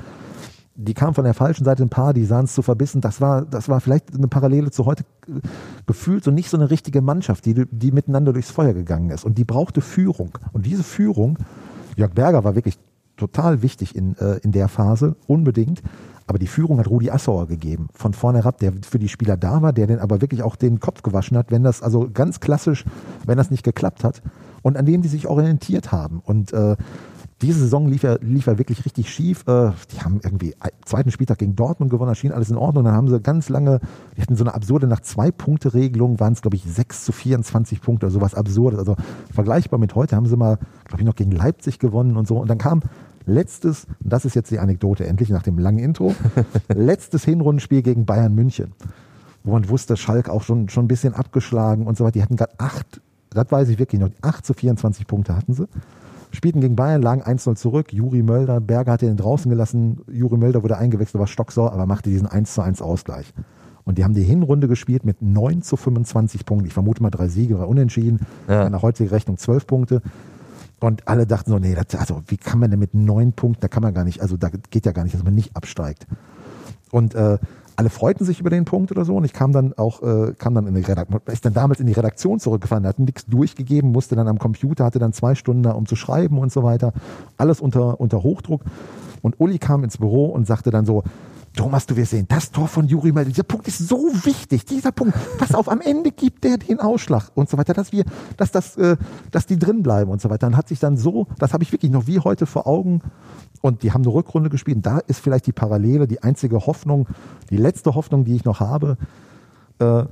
Speaker 3: die kamen von der falschen Seite, ein paar, die sahen es zu verbissen. Das war, das war vielleicht eine Parallele zu heute äh, gefühlt so nicht so eine richtige Mannschaft, die, die miteinander durchs Feuer gegangen ist. Und die brauchte Führung. Und diese Führung, Jörg Berger war wirklich total wichtig in, äh, in der Phase, unbedingt. Aber die Führung hat Rudi Assauer gegeben, von vorne herab, der für die Spieler da war, der den aber wirklich auch den Kopf gewaschen hat, wenn das, also ganz klassisch, wenn das nicht geklappt hat und an dem die sich orientiert haben. Und äh, diese Saison lief er, lief er wirklich richtig schief. Äh, die haben irgendwie zweiten Spieltag gegen Dortmund gewonnen, schien alles in Ordnung. Dann haben sie ganz lange, die hatten so eine absurde, nach zwei Punkte Regelung waren es, glaube ich, 6 zu 24 Punkte oder sowas Absurdes. Also vergleichbar mit heute haben sie mal, glaube ich, noch gegen Leipzig gewonnen und so. Und dann kam letztes, und das ist jetzt die Anekdote endlich nach dem langen Intro, letztes Hinrundenspiel gegen Bayern München, wo man wusste, Schalk auch schon, schon ein bisschen abgeschlagen und so weiter. Die hatten gerade acht, das weiß ich wirklich noch, 8 zu 24 Punkte hatten sie. Spielten gegen Bayern, lagen 1-0 zurück. Juri Mölder, Berger hatte ihn draußen gelassen. Juri Mölder wurde eingewechselt, war stocksauer, aber machte diesen 1 zu 1 Ausgleich. Und die haben die Hinrunde gespielt mit 9 zu 25 Punkten. Ich vermute mal drei Siege oder unentschieden.
Speaker 1: Ja.
Speaker 3: Nach heutiger Rechnung 12 Punkte. Und alle dachten so, nee, das, also wie kann man denn mit neun Punkten, da kann man gar nicht, also da geht ja gar nicht, dass man nicht absteigt. Und äh, alle freuten sich über den Punkt oder so. Und ich kam dann auch, äh, kam dann in die Redaktion, ist dann damals in die Redaktion zurückgefahren, hat nichts durchgegeben, musste dann am Computer, hatte dann zwei Stunden da, um zu schreiben und so weiter. Alles unter, unter Hochdruck. Und Uli kam ins Büro und sagte dann so, Thomas, du wirst sehen, das Tor von Juri Melder, dieser Punkt ist so wichtig, dieser Punkt, pass auf, am Ende gibt der den Ausschlag und so weiter, dass wir, dass das, äh, dass die drin bleiben und so weiter. Dann hat sich dann so, das habe ich wirklich noch wie heute vor Augen und die haben eine Rückrunde gespielt. Und da ist vielleicht die Parallele, die einzige Hoffnung, die letzte Hoffnung, die ich noch habe. Äh,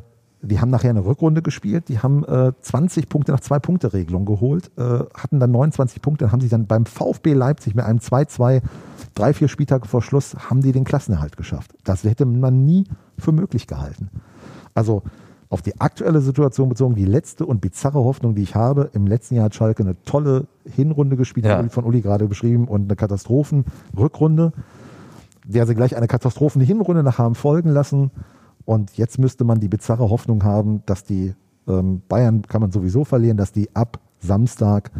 Speaker 3: die haben nachher eine Rückrunde gespielt, die haben äh, 20 Punkte nach Zwei-Punkte-Regelung geholt, äh, hatten dann 29 Punkte, haben sich dann beim VfB Leipzig mit einem 2-2, drei, vier Spieltage vor Schluss, haben die den Klassenerhalt geschafft. Das hätte man nie für möglich gehalten. Also auf die aktuelle Situation bezogen, die letzte und bizarre Hoffnung, die ich habe. Im letzten Jahr hat Schalke eine tolle Hinrunde gespielt,
Speaker 1: Ja.
Speaker 3: von Uli gerade beschrieben, und eine Katastrophenrückrunde, der sie gleich eine Katastrophenhinrunde nach haben folgen lassen. Und jetzt müsste man die bizarre Hoffnung haben, dass die ähm, Bayern kann man sowieso verlieren, dass die ab Samstag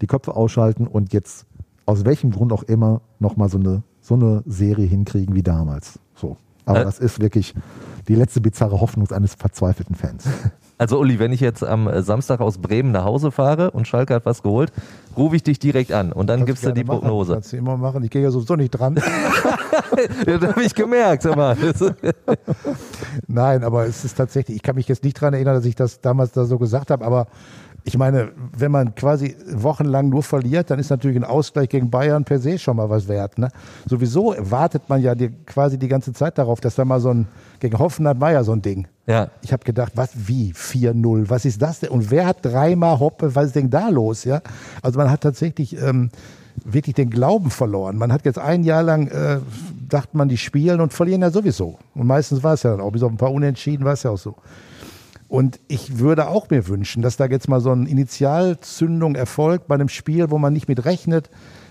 Speaker 3: die Köpfe ausschalten und jetzt aus welchem Grund auch immer nochmal so eine, so eine Serie hinkriegen wie damals. So. Aber
Speaker 1: Äh.
Speaker 3: das ist wirklich die letzte bizarre Hoffnung eines verzweifelten Fans.
Speaker 1: Also Uli, wenn ich jetzt am äh, Samstag aus Bremen nach Hause fahre und Schalke hat was geholt, rufe ich dich direkt an und dann
Speaker 2: Kannst
Speaker 1: gibst du die
Speaker 2: machen.
Speaker 1: Prognose.
Speaker 2: Kannst du immer machen. Ich gehe ja sowieso nicht dran.
Speaker 1: Das habe ich gemerkt.
Speaker 2: Nein, aber es ist tatsächlich, ich kann mich jetzt nicht daran erinnern, dass ich das damals da so gesagt habe, aber ich meine, wenn man quasi wochenlang nur verliert, dann ist natürlich ein Ausgleich gegen Bayern per se schon mal was wert. Ne? Sowieso wartet man ja die, quasi die ganze Zeit darauf, dass da mal so ein, gegen Hoffenheim war ja so ein Ding.
Speaker 1: Ja,
Speaker 2: Ich habe gedacht, was, wie, 4-0, was ist das denn? Und wer hat dreimal Hoppe, was ist denn da los? Ja? Also man hat tatsächlich ähm, wirklich den Glauben verloren. Man hat jetzt ein Jahr lang, äh, dachte man, die spielen und verlieren ja sowieso. Und meistens war es ja dann auch, bis auf ein paar Unentschieden war es ja auch so. Und ich würde auch mir wünschen, dass da jetzt mal so eine Initialzündung erfolgt bei einem Spiel, wo man nicht mit rechnet.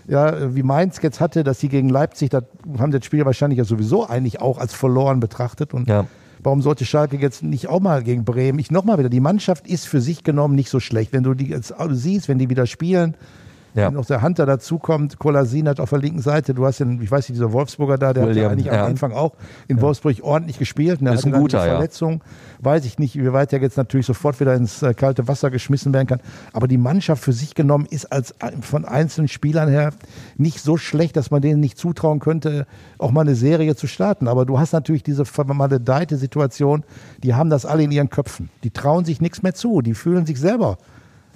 Speaker 2: Ja, wie Mainz jetzt hatte, dass sie gegen Leipzig, da haben das Spiel wahrscheinlich ja sowieso eigentlich auch als verloren betrachtet. Und
Speaker 1: Ja.
Speaker 2: warum sollte Schalke jetzt nicht auch mal gegen Bremen? Ich nochmal wieder, die Mannschaft ist für sich genommen nicht so schlecht. Wenn du die jetzt siehst, wenn die wieder spielen,
Speaker 1: ja.
Speaker 2: wenn noch der Hunter dazukommt, Kolasin hat auf der linken Seite, du hast den, ich weiß nicht, dieser Wolfsburger da, der hat ja
Speaker 1: William,
Speaker 2: eigentlich
Speaker 1: ja.
Speaker 2: am Anfang auch in Wolfsburg ordentlich gespielt. Der
Speaker 1: Ist ein guter.
Speaker 2: Verletzung. Weiß ich nicht, wie weit er jetzt natürlich sofort wieder ins äh, kalte Wasser geschmissen werden kann. Aber die Mannschaft für sich genommen ist als ein- von einzelnen Spielern her nicht so schlecht, dass man denen nicht zutrauen könnte, auch mal eine Serie zu starten. Aber du hast natürlich diese vermaledeite Situation, die haben das alle in ihren Köpfen. Die trauen sich nichts mehr zu. Die fühlen sich selber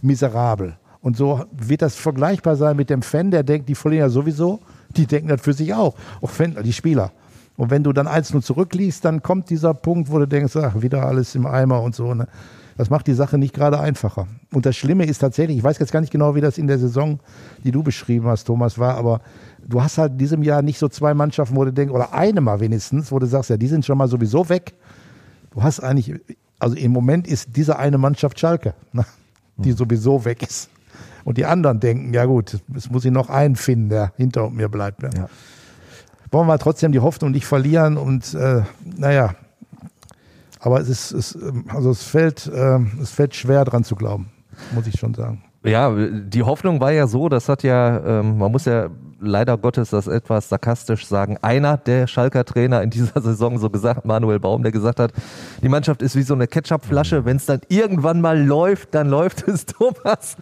Speaker 2: miserabel. Und so wird das vergleichbar sein mit dem Fan, der denkt, die verlieren ja sowieso, die denken das für sich auch. Auch Fan, die Spieler. Und wenn du dann 1-0 zurückliegst, dann kommt dieser Punkt, wo du denkst, ach, wieder alles im Eimer und so. Ne? Das macht die Sache nicht gerade einfacher. Und das Schlimme ist tatsächlich, ich weiß jetzt gar nicht genau, wie das in der Saison, die du beschrieben hast, Thomas, war, aber du hast halt in diesem Jahr nicht so zwei Mannschaften, wo du denkst, oder eine mal wenigstens, wo du sagst, ja, die sind schon mal sowieso weg. Du hast eigentlich, also im Moment ist diese eine Mannschaft Schalke, ne, die sowieso weg ist. Und die anderen denken, ja gut, es muss ich noch einen finden, der hinter mir bleibt. Ne?
Speaker 3: Ja.
Speaker 2: Wollen wir trotzdem die Hoffnung nicht verlieren und äh, naja, aber es ist, es, ähm, also es fällt, äh, es fällt schwer dran zu glauben, muss ich schon sagen.
Speaker 1: Ja, die Hoffnung war ja so, das hat ja, ähm, man muss ja leider Gottes das etwas sarkastisch sagen, einer der Schalker Trainer in dieser Saison so gesagt, Manuel Baum, der gesagt hat, die Mannschaft ist wie so eine Ketchupflasche, wenn es dann irgendwann mal läuft, dann läuft es, Thomas.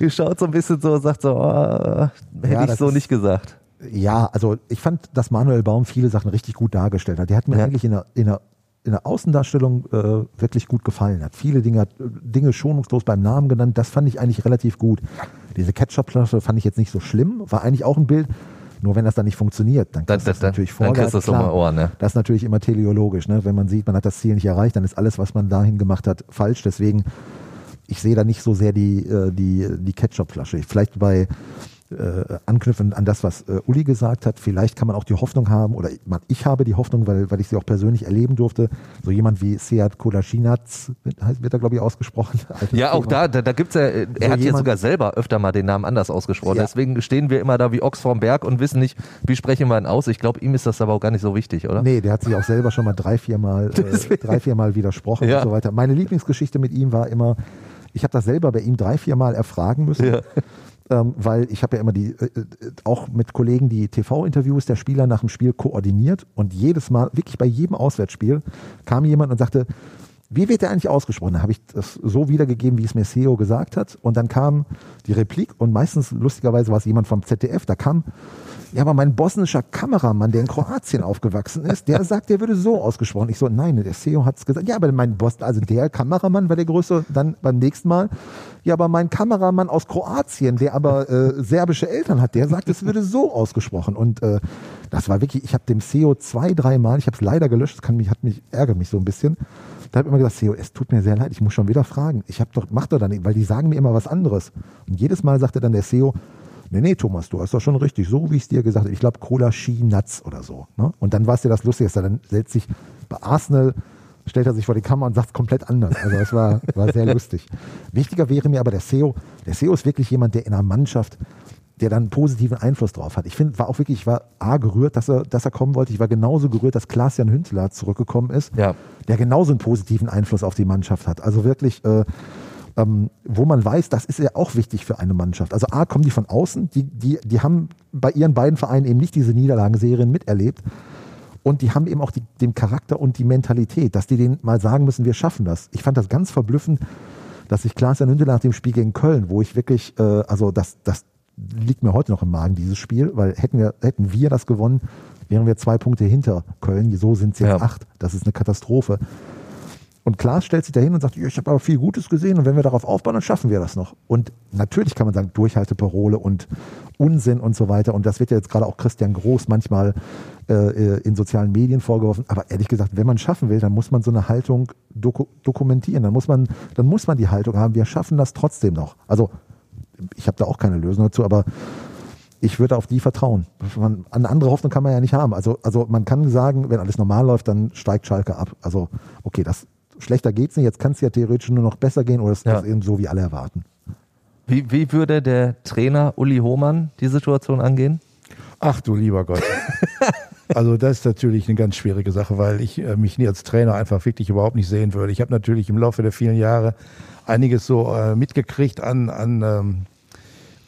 Speaker 1: Die schaut so ein bisschen so, sagt so, oh, hätte
Speaker 3: Ja,
Speaker 1: ich so nicht gesagt.
Speaker 3: Ja, also ich fand, dass Manuel Baum viele Sachen richtig gut dargestellt hat. Der hat mir
Speaker 1: Ja.
Speaker 3: eigentlich in der, in der, in der Außendarstellung äh, wirklich gut gefallen. Hat viele Dinge, hat, äh, Dinge schonungslos beim Namen genannt. Das fand ich eigentlich relativ gut. Diese Ketchup-Flasche fand ich jetzt nicht so schlimm. War eigentlich auch ein Bild. Nur wenn das dann nicht funktioniert, dann
Speaker 1: Dann,
Speaker 3: kriegst du
Speaker 1: dann,
Speaker 3: das natürlich
Speaker 1: dann kriegst du
Speaker 3: vorgehalten.
Speaker 1: es um
Speaker 3: Klar,
Speaker 1: Ohr, ne?
Speaker 3: Das ist natürlich immer teleologisch. Ne? Wenn man sieht, man hat das Ziel nicht erreicht, dann ist alles, was man dahin gemacht hat, falsch. Deswegen, ich sehe da nicht so sehr die, äh, die, die Ketchup-Flasche. Vielleicht bei äh, anknüpfen an das, was äh, Uli gesagt hat, vielleicht kann man auch die Hoffnung haben, oder man, ich habe die Hoffnung, weil, weil ich sie auch persönlich erleben durfte, so jemand wie Seat Kolasinac, wird, er glaube ich ausgesprochen.
Speaker 1: Ja, auch
Speaker 3: Thema.
Speaker 1: da, da, da gibt's ja, äh, er
Speaker 3: So
Speaker 1: hat ja sogar selber öfter mal den Namen anders ausgesprochen.
Speaker 3: Ja.
Speaker 1: Deswegen stehen wir immer da wie Ochs vorm Berg und wissen nicht, wie sprechen wir ihn aus. Ich glaube, ihm ist das aber auch gar nicht so wichtig, oder?
Speaker 3: Nee, der hat sich auch selber schon mal drei, vier Mal, äh, drei, vier Mal widersprochen
Speaker 1: Ja.
Speaker 3: und so weiter. Meine Lieblingsgeschichte mit ihm war immer, ich habe das selber bei ihm drei, vier Mal erfragen müssen.
Speaker 1: Ja.
Speaker 3: Ähm, weil ich habe ja immer die, äh, äh, auch mit Kollegen die TV-Interviews der Spieler nach dem Spiel koordiniert und jedes Mal, wirklich bei jedem Auswärtsspiel, kam jemand und sagte, wie wird der eigentlich ausgesprochen? Da habe ich das so wiedergegeben, wie es mir SEO gesagt hat. Und dann kam die Replik und meistens, lustigerweise, war es jemand vom ZDF, da kam, ja, aber mein bosnischer Kameramann, der in Kroatien aufgewachsen ist, der sagt, der würde so ausgesprochen. Ich so, nein, der CEO hat es gesagt. Ja, aber mein Boston, also der Kameramann war der größte, dann beim nächsten Mal. Ja, aber mein Kameramann aus Kroatien, der aber äh, serbische Eltern hat, der sagt, es würde so ausgesprochen. Und äh, das war wirklich, ich habe dem CEO zwei, dreimal, ich habe es leider gelöscht, das kann mich, hat mich, ärgert mich so ein bisschen. Da habe ich immer gesagt, CEO, es tut mir sehr leid, ich muss schon wieder fragen. Ich habe doch, mach doch dann weil die sagen mir immer was anderes. Und jedes Mal sagte dann der CEO, Nee, nee, Thomas, du hast doch schon richtig, so wie ich es dir gesagt habe. Ich glaube, Cola Ski Nuts oder so. Ne? Und dann war es dir das Lustigste. Dann setzt sich bei Arsenal, stellt er sich vor die Kamera und sagt komplett anders. Also das war, war sehr lustig. Wichtiger wäre mir aber der SEO. Der SEO ist wirklich jemand, der in einer Mannschaft, der dann einen positiven Einfluss drauf hat. Ich finde, war auch wirklich, ich war A, gerührt, dass er, dass er kommen wollte. Ich war genauso gerührt, dass Klaas-Jan Hünzler zurückgekommen ist,
Speaker 1: Ja.
Speaker 3: der genauso einen positiven Einfluss auf die Mannschaft hat. Also wirklich, äh, ähm, wo man weiß, das ist ja auch wichtig für eine Mannschaft. Also A, kommen die von außen, die, die, die haben bei ihren beiden Vereinen eben nicht diese Niederlagenserien miterlebt. Und die haben eben auch die, den Charakter und die Mentalität, dass die denen mal sagen müssen, wir schaffen das. Ich fand das ganz verblüffend, dass sich Klaas-Jan Hündeler nach dem Spiel gegen Köln, wo ich wirklich, äh, also das, das liegt mir heute noch im Magen, dieses Spiel, weil hätten wir, hätten wir das gewonnen, wären wir zwei Punkte hinter Köln. So sind es jetzt
Speaker 1: Ja.
Speaker 3: acht. Das ist eine Katastrophe. Und Klaas stellt sich dahin und sagt, ich habe aber viel Gutes gesehen und wenn wir darauf aufbauen, dann schaffen wir das noch. Und natürlich kann man sagen, Durchhalteparole und Unsinn und so weiter. Und das wird ja jetzt gerade auch Christian Groß manchmal äh, in sozialen Medien vorgeworfen. Aber ehrlich gesagt, wenn man schaffen will, dann muss man so eine Haltung doku dokumentieren. Dann muss man, dann muss man die Haltung haben, wir schaffen das trotzdem noch. Also ich habe da auch keine Lösung dazu, aber ich würde auf die vertrauen. Man, eine andere Hoffnung kann man ja nicht haben. Also, also man kann sagen, wenn alles normal läuft, dann steigt Schalke ab. Also okay, das schlechter geht's nicht. Jetzt kann es ja theoretisch nur noch besser gehen oder es
Speaker 1: Ja.
Speaker 3: ist eben so, wie alle erwarten.
Speaker 1: Wie, wie würde der Trainer Uli Hohmann die Situation angehen?
Speaker 2: Ach du lieber Gott. Also das ist natürlich eine ganz schwierige Sache, weil ich äh, mich nie als Trainer einfach wirklich überhaupt nicht sehen würde. Ich habe natürlich im Laufe der vielen Jahre einiges so äh, mitgekriegt an, an ähm,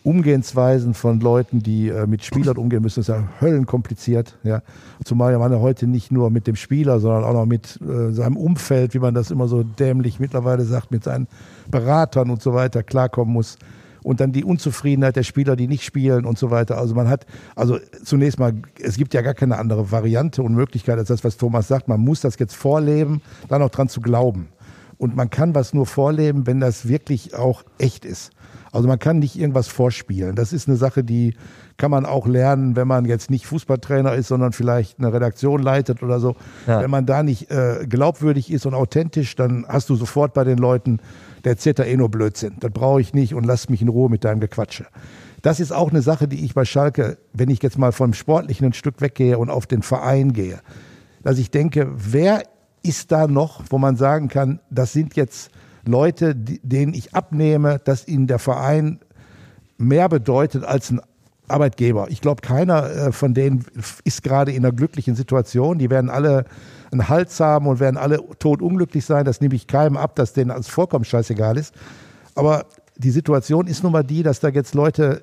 Speaker 2: Umgehensweisen von Leuten, die äh, mit Spielern umgehen müssen. Ist ja höllenkompliziert. Ja. Zumal man ja heute nicht nur mit dem Spieler, sondern auch noch mit äh, seinem Umfeld, wie man das immer so dämlich mittlerweile sagt, mit seinen Beratern und so weiter klarkommen muss. Und dann die Unzufriedenheit der Spieler, die nicht spielen und so weiter. Also man hat, also zunächst mal, es gibt ja gar keine andere Variante und Möglichkeit als das, was Thomas sagt. Man muss das jetzt vorleben, dann auch dran zu glauben. Und man kann was nur vorleben, wenn das wirklich auch echt ist. Also man kann nicht irgendwas vorspielen. Das ist eine Sache, die kann man auch lernen, wenn man jetzt nicht Fußballtrainer ist, sondern vielleicht eine Redaktion leitet oder so.
Speaker 1: Ja.
Speaker 2: Wenn man da nicht äh, glaubwürdig ist und authentisch, dann hast du sofort bei den Leuten, der erzählt da eh nur Blödsinn. Das brauche ich nicht und lass mich in Ruhe mit deinem Gequatsche. Das ist auch eine Sache, die ich bei Schalke, wenn ich jetzt mal vom Sportlichen ein Stück weggehe und auf den Verein gehe, dass ich denke, wer ist da noch, wo man sagen kann, das sind jetzt Leute, die, denen ich abnehme, dass ihnen der Verein mehr bedeutet als ein Arbeitgeber. Ich glaube, keiner äh, von denen ist gerade in einer glücklichen Situation. Die werden alle einen Hals haben und werden alle todunglücklich sein. Das nehme ich keinem ab, dass denen alles vollkommen scheißegal ist. Aber die Situation ist nun mal die, dass da jetzt Leute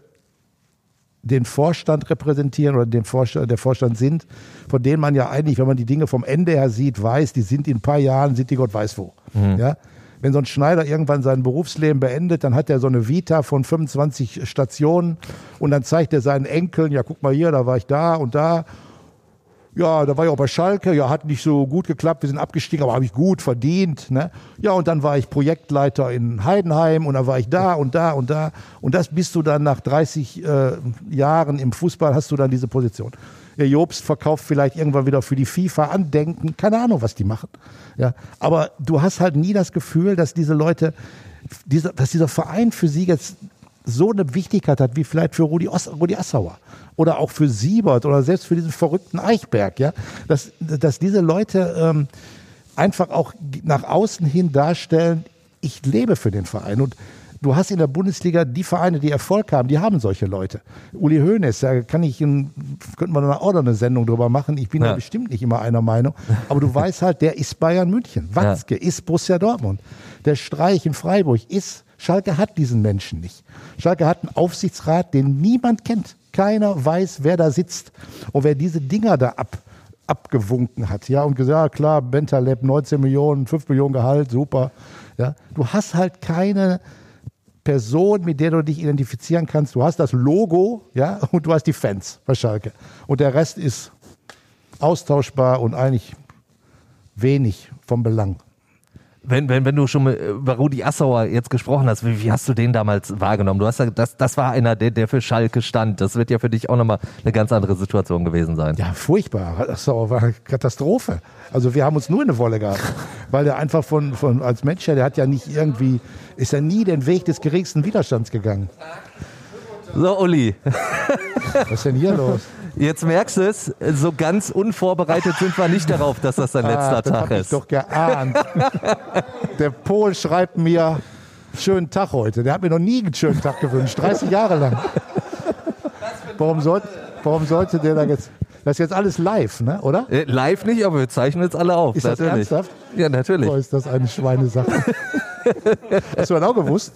Speaker 2: den Vorstand repräsentieren oder den Vorstand, der Vorstand sind, von denen man ja eigentlich, wenn man die Dinge vom Ende her sieht, weiß, die sind in ein paar Jahren, sind die Gott weiß wo. Ja? Wenn so ein Schneider irgendwann sein Berufsleben beendet, dann hat er so eine Vita von 25 Stationen und dann zeigt er seinen Enkeln, ja guck mal hier, da war ich da und da. Ja, da war ich auch bei Schalke, ja, hat nicht so gut geklappt, wir sind abgestiegen, aber habe ich gut verdient. Ne? Ja, und dann war ich Projektleiter in Heidenheim und dann war ich da und da und da. Und das bist du dann nach 30 äh, Jahren im Fußball, hast du dann diese Position. Jobst verkauft vielleicht irgendwann wieder für die FIFA Andenken, keine Ahnung, was die machen. Ja, aber du hast halt nie das Gefühl, dass diese Leute, dieser, dass dieser Verein für sie jetzt so eine Wichtigkeit hat, wie vielleicht für Rudi, Os Rudi Assauer oder auch für Siebert oder selbst für diesen verrückten Eichberg, ja, dass, dass diese Leute ähm, einfach auch nach außen hin darstellen, ich lebe für den Verein. Und Du hast in der Bundesliga die Vereine, die Erfolg haben, die haben solche Leute. Uli Hoeneß, da kann ich, in, könnte man auch noch eine Sendung drüber machen. Ich bin
Speaker 1: Ja.
Speaker 2: da bestimmt nicht immer einer Meinung. Aber du weißt halt, der ist Bayern München. Watzke ist Borussia Dortmund. Der Streich in Freiburg ist, Schalke hat diesen Menschen nicht. Schalke hat einen Aufsichtsrat, den niemand kennt. Keiner weiß, wer da sitzt. Und wer diese Dinger da ab, abgewunken hat, ja, und gesagt, ja klar, Bentaleb, 19 Millionen, 5 Millionen Gehalt, super. Ja, du hast halt keine Person, mit der du dich identifizieren kannst. Du hast das Logo, ja, und du hast die Fans bei Schalke. Und der Rest ist austauschbar und eigentlich wenig vom Belang.
Speaker 1: Wenn, wenn, wenn du schon über Rudi Assauer jetzt gesprochen hast, wie, wie hast du den damals wahrgenommen? Du hast ja, das, das war einer, der, der für Schalke stand. Das wird ja für dich auch nochmal eine ganz andere Situation gewesen sein.
Speaker 2: Ja, furchtbar. Assauer war eine Katastrophe. Also wir haben uns nur in eine Wolle gehabt. Weil der einfach von, von als Mensch, der hat ja nicht irgendwie, ist ja nie den Weg des geringsten Widerstands gegangen.
Speaker 1: So, Uli.
Speaker 2: Was ist denn hier los?
Speaker 1: Jetzt merkst du es, so ganz unvorbereitet sind wir nicht darauf, dass das dein letzter
Speaker 2: ah, das
Speaker 1: Tag
Speaker 2: hab ich
Speaker 1: ist.
Speaker 2: doch geahnt. Der Pol schreibt mir, schönen Tag heute. Der hat mir noch nie einen schönen Tag gewünscht, 30 Jahre lang. Warum, soll, warum sollte der da jetzt... Das ist jetzt alles live, ne? oder?
Speaker 1: Äh, Live nicht, aber wir zeichnen jetzt alle auf.
Speaker 2: Ist das
Speaker 1: natürlich.
Speaker 2: ernsthaft?
Speaker 1: Ja, natürlich.
Speaker 2: Boah, ist das eine Schweinesache. Hast du das auch gewusst?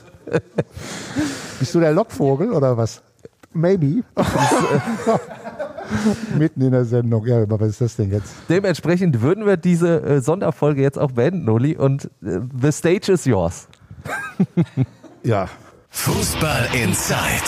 Speaker 2: Bist du der Lockvogel oder was?
Speaker 3: Maybe.
Speaker 2: Mitten in der Sendung. Ja, aber was ist das denn jetzt?
Speaker 1: Dementsprechend würden wir diese äh, Sonderfolge jetzt auch beenden, Uli. Und äh, the stage is yours.
Speaker 2: Ja.
Speaker 4: Fußball Inside.